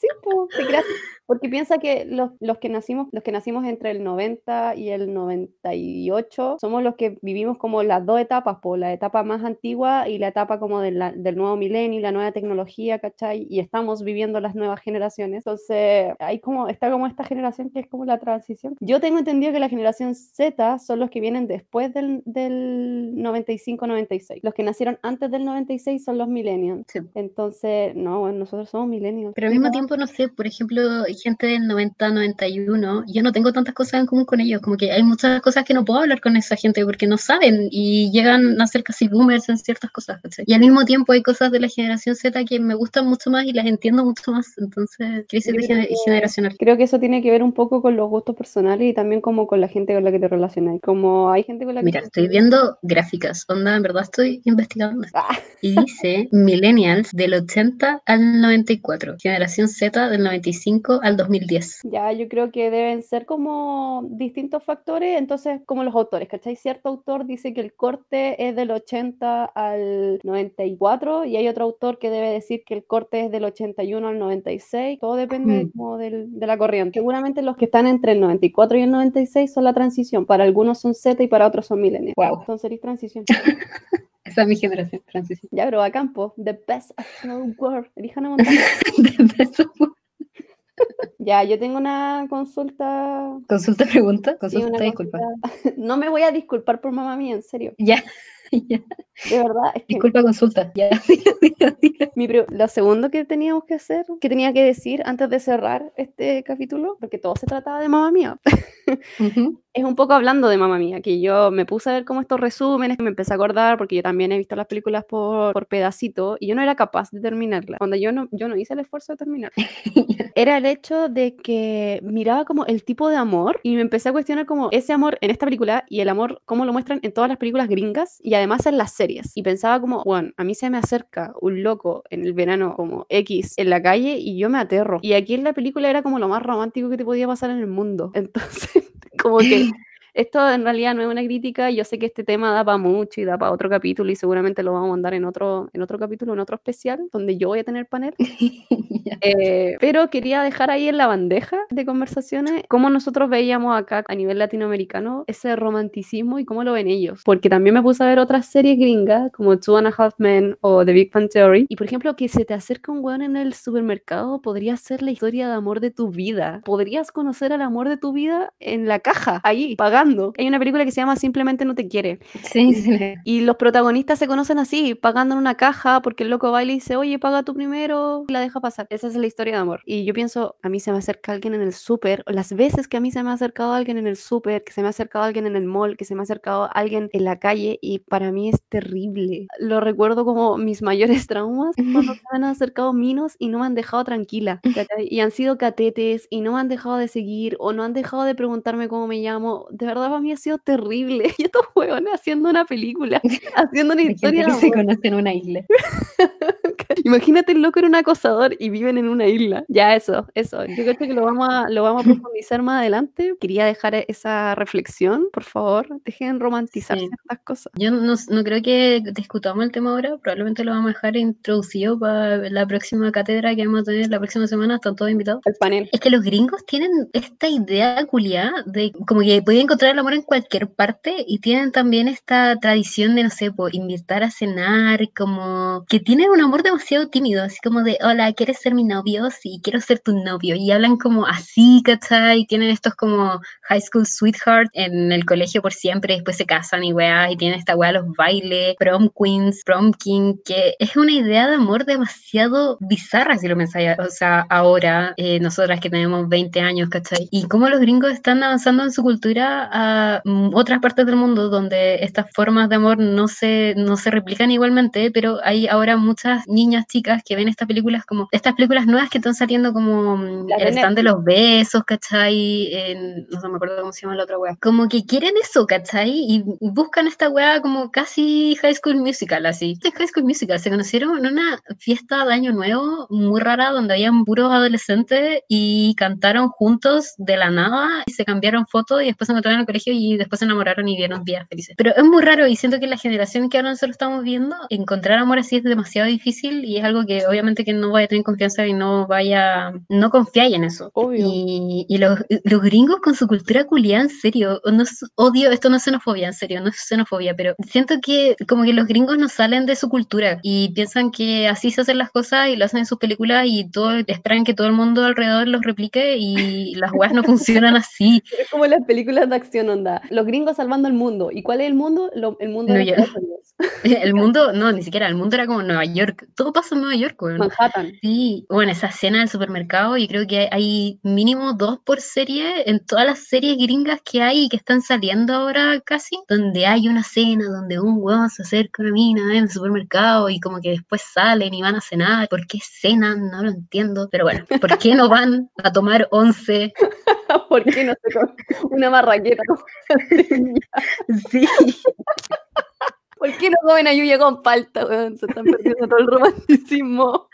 Sí, pues, gracias. Porque piensa que los, los, que nacimos, los que nacimos entre el 90 y el 98 somos los que vivimos como las dos etapas, por la etapa más antigua y la etapa como de la, del nuevo milenio y la nueva tecnología, ¿cachai? Y estamos viviendo las nuevas generaciones. Entonces, hay como, está como esta generación que es como la transición. Yo tengo entendido que la generación Z son los que vienen después del, del 95-96. Los que nacieron antes del 96 son los millennials. Entonces, no, nosotros somos millennials. Pero al mismo tiempo, no sé, por ejemplo, gente del 90-91, yo no tengo tantas cosas en común con ellos, como que hay muchas cosas que no puedo hablar con esa gente porque no saben y llegan a ser casi boomers en ciertas cosas. Y al mismo tiempo hay cosas de la generación Z que me gustan mucho más y las entiendo mucho más, entonces crisis generacional. Creo que eso tiene que ver un poco con los gustos personales y también como con la gente con la que te relacionas. Como hay gente con la que... Mira, estoy viendo gráficas, onda, en verdad estoy investigando. Ah. Y dice millennials del 80 al 94, generación Z del 95 al 2010. Ya, yo creo que deben ser como distintos factores, entonces como los autores, ¿cachai? Cierto autor dice que el corte es del 80 al 94 y hay otro autor que debe decir que el corte es del 81 al 96, todo depende mm. como del, de la corriente. Seguramente los que están entre el 94 y el 96 son la transición, para algunos son Z y para otros son millennials. Wow. Entonces transición. Esa es mi generación, transición. Ya, pero a campo, the best of the world. Elijan a montar. the best of Ya, yo tengo una consulta. ¿Consulta pregunta? Consulta disculpa. No me voy a disculpar por mamá mía, en serio. Ya. De verdad. Disculpa, consulta. Ya. Mi lo segundo que teníamos que hacer, que tenía que decir antes de cerrar este capítulo, porque todo se trataba de mamá mía, es un poco hablando de mamá mía, que yo me puse a ver como estos resúmenes, me empecé a acordar, porque yo también he visto las películas por, por pedacito y yo no era capaz de terminarlas. Cuando yo no, yo no hice el esfuerzo de terminar, era el hecho de que miraba como el tipo de amor y me empecé a cuestionar como ese amor en esta película y el amor, cómo lo muestran en todas las películas gringas y además en las series. Y pensaba como, bueno, a mí se me acerca un loco en el verano como X en la calle y yo me aterro. Y aquí en la película era como lo más romántico que te podía pasar en el mundo. Entonces, como que esto en realidad no es una crítica, yo sé que este tema da para mucho y da para otro capítulo y seguramente lo vamos a mandar en otro, en otro capítulo, en otro especial, donde yo voy a tener panel. Eh, pero quería dejar ahí en la bandeja de conversaciones cómo nosotros veíamos acá a nivel latinoamericano ese romanticismo y cómo lo ven ellos. Porque también me puse a ver otras series gringas como Two and a Half Men o The Big Bang Theory. Y por ejemplo, que se te acerca un weón en el supermercado podría ser la historia de amor de tu vida. Podrías conocer al amor de tu vida en la caja, ahí, pagando hay una película que se llama Simplemente no te quiere. Sí, sí. Y los protagonistas se conocen así, pagando en una caja porque el loco va y le dice, oye, paga tú primero y la deja pasar. Esa es la historia de amor. Y yo pienso, a mí se me acerca alguien en el súper, las veces que a mí se me ha acercado alguien en el súper, que se me ha acercado alguien en el mall, que se me ha acercado alguien en la calle y para mí es terrible. Lo recuerdo como mis mayores traumas cuando se me han acercado minos y no me han dejado tranquila. Y han sido catetes y no me han dejado de seguir o no han dejado de preguntarme cómo me llamo. De verdad para mí ha sido terrible. Y estos huevones haciendo una película, haciendo una historia. Que se conocen en una isla. Imagínate el loco era un acosador y viven en una isla. Ya, eso, eso. Yo creo que lo vamos a, lo vamos a profundizar más adelante. Quería dejar esa reflexión, por favor. Dejen romantizar ciertas cosas. Yo no, no, creo que discutamos el tema ahora. Probablemente lo vamos a dejar introducido para la próxima cátedra que vamos a tener la próxima semana. Están todos invitados. Al panel. Es que los gringos tienen esta idea culiada de como que pueden encontrar el amor en cualquier parte y tienen también esta tradición de, no sé, invitar a cenar, como que tienen un amor demasiado tímido, así como de, hola, ¿quieres ser mi novio? Sí, quiero ser tu novio. Y hablan como así, ¿cachai? Y tienen estos como high school sweetheart en el colegio por siempre, después se casan y weas, y tienen esta wea los bailes, prom queens, prom king, que es una idea de amor demasiado bizarra, si lo pensáis, o sea, ahora, eh, nosotras que tenemos 20 años, ¿cachai? Y cómo los gringos están avanzando en su cultura a mm, otras partes del mundo donde estas formas de amor no se, no se replican igualmente, pero hay ahora muchas niñas niñas chicas que ven estas películas como, estas películas nuevas que están saliendo como mm, el stand de los besos, ¿cachai? no me acuerdo cómo se llama la otra wea. Como que quieren eso, ¿cachai? Y buscan esta wea como casi High School Musical, así. Este High School Musical se conocieron en una fiesta de Año Nuevo muy rara donde habían puros adolescentes y cantaron juntos de la nada y se cambiaron fotos y después se encontraron en el colegio y después se enamoraron y vieron días felices. Pero es muy raro y siento que la generación que ahora nosotros estamos viendo, encontrar amor así es demasiado difícil y es algo que obviamente que no vaya a tener confianza y no vaya, no confiáis en eso. Obvio. Y, y los, los, gringos con su cultura culiada, en serio, no es, odio, esto no es xenofobia, en serio, no es xenofobia, pero siento que como que los gringos no salen de su cultura y piensan que así se hacen las cosas y lo hacen en sus películas y todo, esperan que todo el mundo alrededor los replique y las weas no funcionan así. Es como las películas de acción, onda. Los gringos salvando el mundo. ¿Y cuál es el mundo? el mundo de El mundo, no, ni siquiera, el mundo era como Nueva York. Todo pasa en Nueva York, güey. Manhattan. Sí, bueno, esa escena del supermercado, y creo que hay, mínimo dos por serie en todas las series gringas que hay y que están saliendo ahora casi, donde hay una cena donde un huevón se acerca a una mina en el supermercado y como que después salen y van a cenar. ¿Por qué cenan? No lo entiendo. Pero bueno, ¿por qué no van a tomar once? ¿Por qué no se una marraqueta? sí. ¿Por qué no comen a Yuya con palta, weón? Se están perdiendo todo el romanticismo.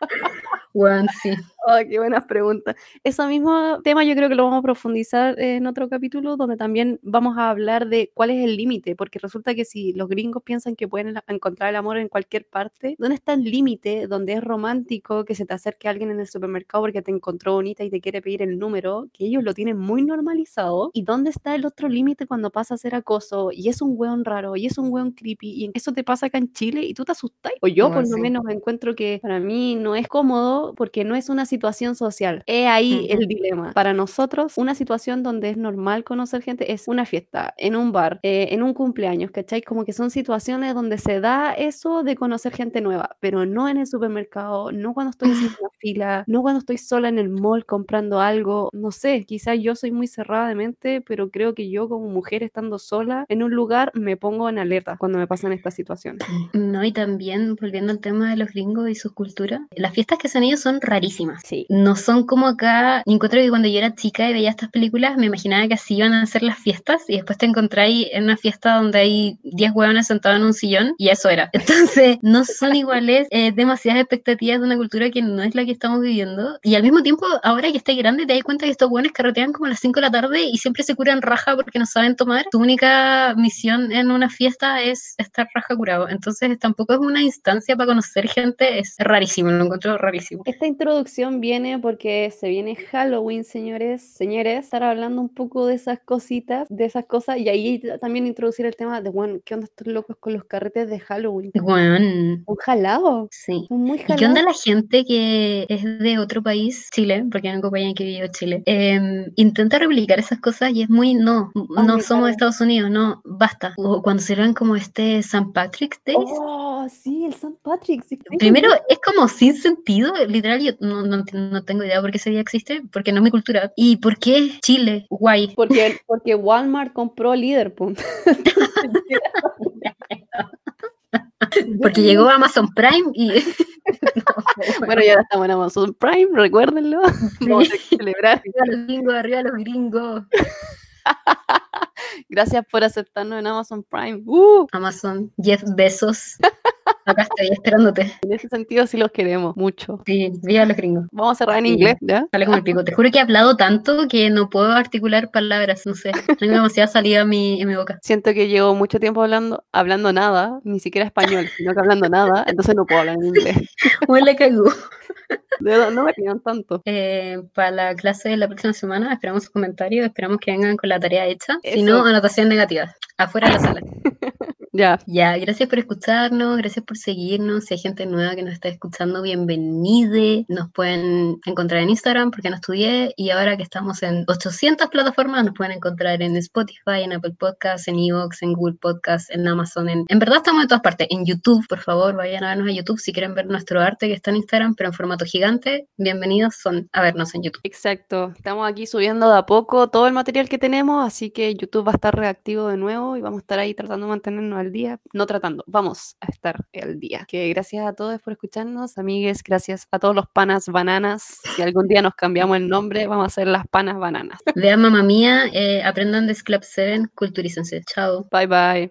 Weón, sí. Oh, qué buenas preguntas. Ese mismo tema yo creo que lo vamos a profundizar en otro capítulo donde también vamos a hablar de cuál es el límite, porque resulta que si los gringos piensan que pueden encontrar el amor en cualquier parte, ¿dónde está el límite donde es romántico que se te acerque alguien en el supermercado porque te encontró bonita y te quiere pedir el número, que ellos lo tienen muy normalizado? ¿Y dónde está el otro límite cuando pasa a ser acoso y es un weón raro y es un weón creepy y eso te pasa acá en Chile y tú te asustas? O yo por lo menos encuentro que para mí no es cómodo porque no es una situación social. Es ahí el dilema. Para nosotros, una situación donde es normal conocer gente es una fiesta, en un bar, eh, en un cumpleaños, ¿cachai? Como que son situaciones donde se da eso de conocer gente nueva, pero no en el supermercado, no cuando estoy haciendo una fila, no cuando estoy sola en el mall comprando algo, no sé, quizás yo soy muy cerrada de mente, pero creo que yo como mujer estando sola en un lugar me pongo en alerta cuando me pasan estas situaciones. No, y también volviendo al tema de los gringos y sus culturas, las fiestas que son ellos son rarísimas. Sí. No son como acá. Encuentro que cuando yo era chica y veía estas películas, me imaginaba que así iban a ser las fiestas y después te encontráis en una fiesta donde hay 10 hueones sentados en un sillón y eso era. Entonces, no son iguales, eh, demasiadas expectativas de una cultura que no es la que estamos viviendo. Y al mismo tiempo, ahora que estás grande, te das cuenta que estos hueones carretean como a las 5 de la tarde y siempre se curan raja porque no saben tomar. Tu única misión en una fiesta es estar raja curado. Entonces, tampoco es una instancia para conocer gente, es rarísimo, lo encuentro rarísimo. Esta introducción viene porque se viene Halloween, señores, señores, estar hablando un poco de esas cositas, de esas cosas, y ahí también introducir el tema de, bueno, ¿qué onda estos locos con los carretes de Halloween? Bueno. ¿Un jalado? Sí. muy ¿Y qué onda la gente que es de otro país, Chile, porque hay un compañero que vive en Chile, em, intenta replicar esas cosas y es muy, no, no somos de Estados Unidos, no, basta. O cuando se ven como este St. Patrick's Day. Oh, sí, el St. Patrick's. Primero, es como sin sentido, literal, yo no, no no tengo idea por qué ese día existe, porque no es mi cultura. ¿Y por qué Chile? Guay. Porque, porque Walmart compró líder, porque llegó Amazon Prime y... bueno, ya estamos en Amazon Prime, recuérdenlo. Vamos a celebrar. Arriba los gringos, arriba los gringos. Gracias por aceptarnos en Amazon Prime. Uh. Amazon, Jeff Besos. Acá estoy esperándote. En ese sentido sí los queremos mucho. Sí, viva los gringos. Vamos a cerrar en inglés, ¿ya? Sale como el pico. Te juro que he hablado tanto que no puedo articular palabras, no sé. Tengo demasiada salida en mi, en mi boca. Siento que llevo mucho tiempo hablando, hablando nada, ni siquiera español, sino que hablando nada, entonces no puedo hablar en inglés. Huele cagó. No me pidan tanto. Eh, para la clase de la próxima semana esperamos sus comentarios, esperamos que vengan con la tarea hecha. Si no, anotación negativa. Afuera de la sala. Ya. Ya, gracias por escucharnos, gracias por seguirnos. Si hay gente nueva que nos está escuchando, bienvenide. Nos pueden encontrar en Instagram porque no estudié y ahora que estamos en 800 plataformas, nos pueden encontrar en Spotify, en Apple Podcasts, en Evox, en Google Podcasts, en Amazon. En, en verdad estamos en todas partes. En YouTube, por favor, vayan a vernos a YouTube si quieren ver nuestro arte que está en Instagram, pero en formato gigante. Bienvenidos son a vernos en YouTube. Exacto. Estamos aquí subiendo de a poco todo el material que tenemos, así que YouTube va a estar reactivo de nuevo y vamos a estar ahí tratando de mantenernos al día, no tratando, vamos a estar al día. Que gracias a todos por escucharnos, amigues, gracias a todos los panas bananas. Si algún día nos cambiamos el nombre, vamos a ser las panas bananas. Vean mamá mía, eh, aprendan de Club 7, culturícense. Chao. Bye bye.